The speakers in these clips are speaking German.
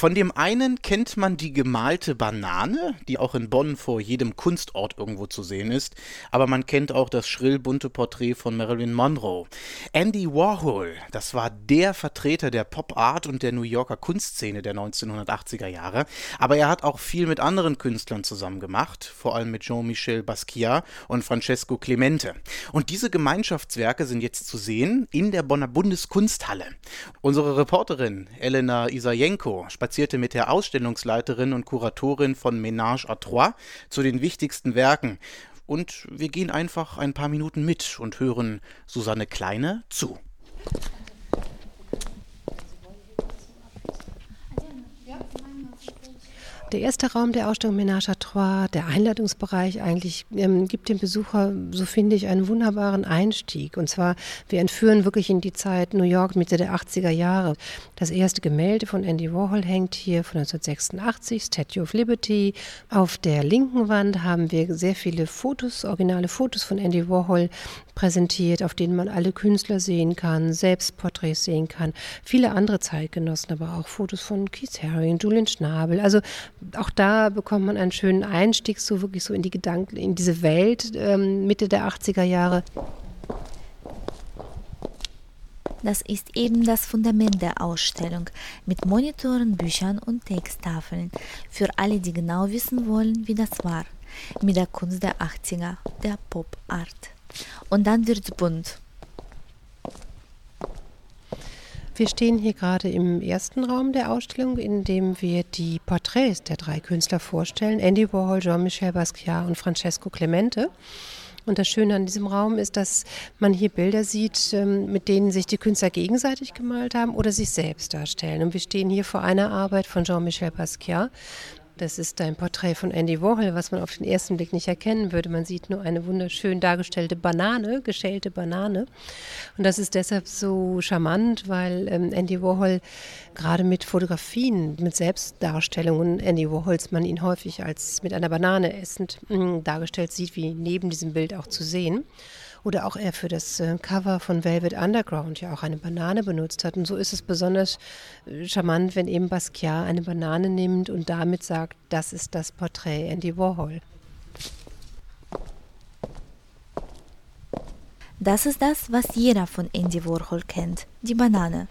Von dem einen kennt man die gemalte Banane, die auch in Bonn vor jedem Kunstort irgendwo zu sehen ist, aber man kennt auch das schrill bunte Porträt von Marilyn Monroe. Andy Warhol, das war der Vertreter der Pop Art und der New Yorker Kunstszene der 1980er Jahre, aber er hat auch viel mit anderen Künstlern zusammen gemacht, vor allem mit Jean-Michel Basquiat und Francesco Clemente. Und diese Gemeinschaftswerke sind jetzt zu sehen in der Bonner Bundeskunsthalle. Unsere Reporterin Elena Isajenko spazierte mit der Ausstellungsleiterin und Kuratorin von Ménage à Trois zu den wichtigsten Werken. Und wir gehen einfach ein paar Minuten mit und hören Susanne Kleine zu. Der erste Raum der Ausstellung Ménage à Trois, der Einladungsbereich eigentlich, ähm, gibt dem Besucher, so finde ich, einen wunderbaren Einstieg. Und zwar, wir entführen wirklich in die Zeit New York Mitte der 80er Jahre. Das erste Gemälde von Andy Warhol hängt hier von 1986, Statue of Liberty. Auf der linken Wand haben wir sehr viele Fotos, originale Fotos von Andy Warhol präsentiert, auf denen man alle Künstler sehen kann, Selbstporträts sehen kann, viele andere Zeitgenossen, aber auch Fotos von Keith Haring, Julian Schnabel. Also auch da bekommt man einen schönen Einstieg so wirklich so in die Gedanken, in diese Welt ähm, Mitte der 80er Jahre. Das ist eben das Fundament der Ausstellung mit Monitoren, Büchern und Texttafeln für alle, die genau wissen wollen, wie das war mit der Kunst der 80er, der Pop Art. Und dann wird's bunt. Wir stehen hier gerade im ersten Raum der Ausstellung, in dem wir die Porträts der drei Künstler vorstellen: Andy Warhol, Jean-Michel Basquiat und Francesco Clemente. Und das Schöne an diesem Raum ist, dass man hier Bilder sieht, ähm, mit denen sich die Künstler gegenseitig gemalt haben oder sich selbst darstellen. Und wir stehen hier vor einer Arbeit von Jean-Michel Basquiat, das ist ein Porträt von Andy Warhol, was man auf den ersten Blick nicht erkennen würde. Man sieht nur eine wunderschön dargestellte Banane, geschälte Banane. Und das ist deshalb so charmant, weil ähm, Andy Warhol gerade mit Fotografien, mit Selbstdarstellungen Andy Warhols man ihn häufig als mit einer Banane essend mh, dargestellt sieht, wie neben diesem Bild auch zu sehen oder auch er für das äh, Cover von Velvet Underground ja auch eine Banane benutzt hat. Und so ist es besonders äh, charmant, wenn eben Basquiat eine Banane nimmt und damit sagt, das ist das Porträt Andy Warhol. Das ist das, was jeder von Andy Warhol kennt, die Banane.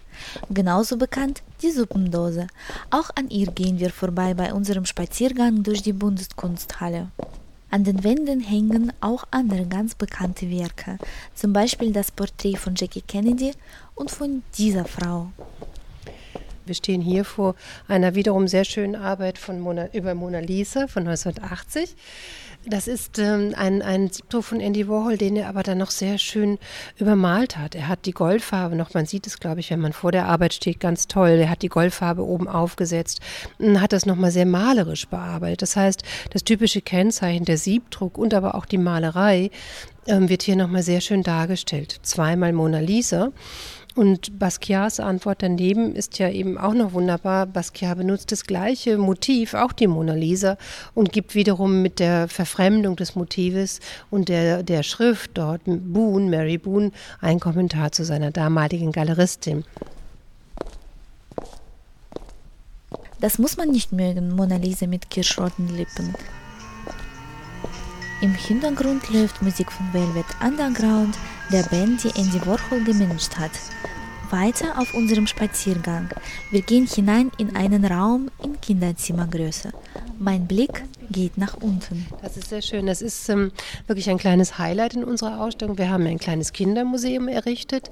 Genauso bekannt die Suppendose. Auch an ihr gehen wir vorbei bei unserem Spaziergang durch die Bundeskunsthalle. An den Wänden hängen auch andere ganz bekannte Werke, zum Beispiel das Porträt von Jackie Kennedy und von dieser Frau. Wir stehen hier vor einer wiederum sehr schönen Arbeit von Mona, über Mona Lisa von 1980. Das ist ähm, ein, ein Siebdruck von Andy Warhol, den er aber dann noch sehr schön übermalt hat. Er hat die Goldfarbe noch, man sieht es, glaube ich, wenn man vor der Arbeit steht, ganz toll. Er hat die Goldfarbe oben aufgesetzt und hat das nochmal sehr malerisch bearbeitet. Das heißt, das typische Kennzeichen der Siebdruck und aber auch die Malerei ähm, wird hier nochmal sehr schön dargestellt. Zweimal Mona Lisa. Und Basquiats Antwort daneben ist ja eben auch noch wunderbar. Basquiat benutzt das gleiche Motiv, auch die Mona Lisa, und gibt wiederum mit der Verfremdung des Motives und der, der Schrift dort, Boone, Mary Boone, einen Kommentar zu seiner damaligen Galeristin. Das muss man nicht mögen, Mona Lisa mit kirschroten Lippen. Im Hintergrund läuft Musik von Velvet Underground, der Band, die Andy Warhol gemanagt hat. Weiter auf unserem Spaziergang. Wir gehen hinein in einen Raum in Kinderzimmergröße. Mein Blick geht nach unten. Das ist sehr schön. Das ist ähm, wirklich ein kleines Highlight in unserer Ausstellung. Wir haben ein kleines Kindermuseum errichtet,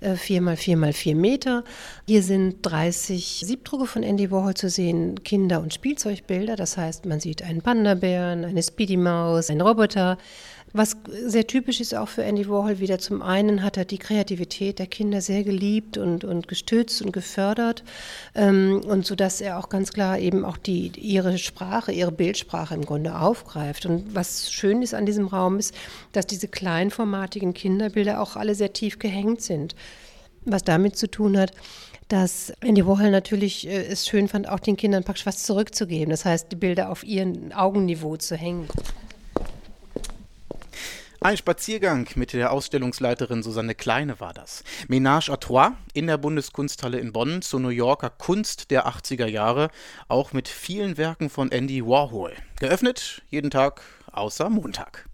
äh, vier mal vier mal vier Meter. Hier sind 30 Siebdrucke von Andy Warhol zu sehen, Kinder- und Spielzeugbilder. Das heißt, man sieht einen Panda-Bären, eine Speedy-Maus, einen Roboter. Was sehr typisch ist auch für Andy Warhol wieder, zum einen hat er die Kreativität der Kinder sehr geliebt und, und gestützt und gefördert ähm, und so dass er auch ganz klar eben auch die, ihre Sprache, ihre Bildsprache im Grunde aufgreift. Und was schön ist an diesem Raum ist, dass diese kleinformatigen Kinderbilder auch alle sehr tief gehängt sind. Was damit zu tun hat, dass Andy Warhol natürlich äh, es schön fand, auch den Kindern praktisch was zurückzugeben. Das heißt, die Bilder auf ihren Augenniveau zu hängen. Ein Spaziergang mit der Ausstellungsleiterin Susanne Kleine war das. Ménage à Trois in der Bundeskunsthalle in Bonn zur New Yorker Kunst der 80er Jahre, auch mit vielen Werken von Andy Warhol. Geöffnet jeden Tag außer Montag.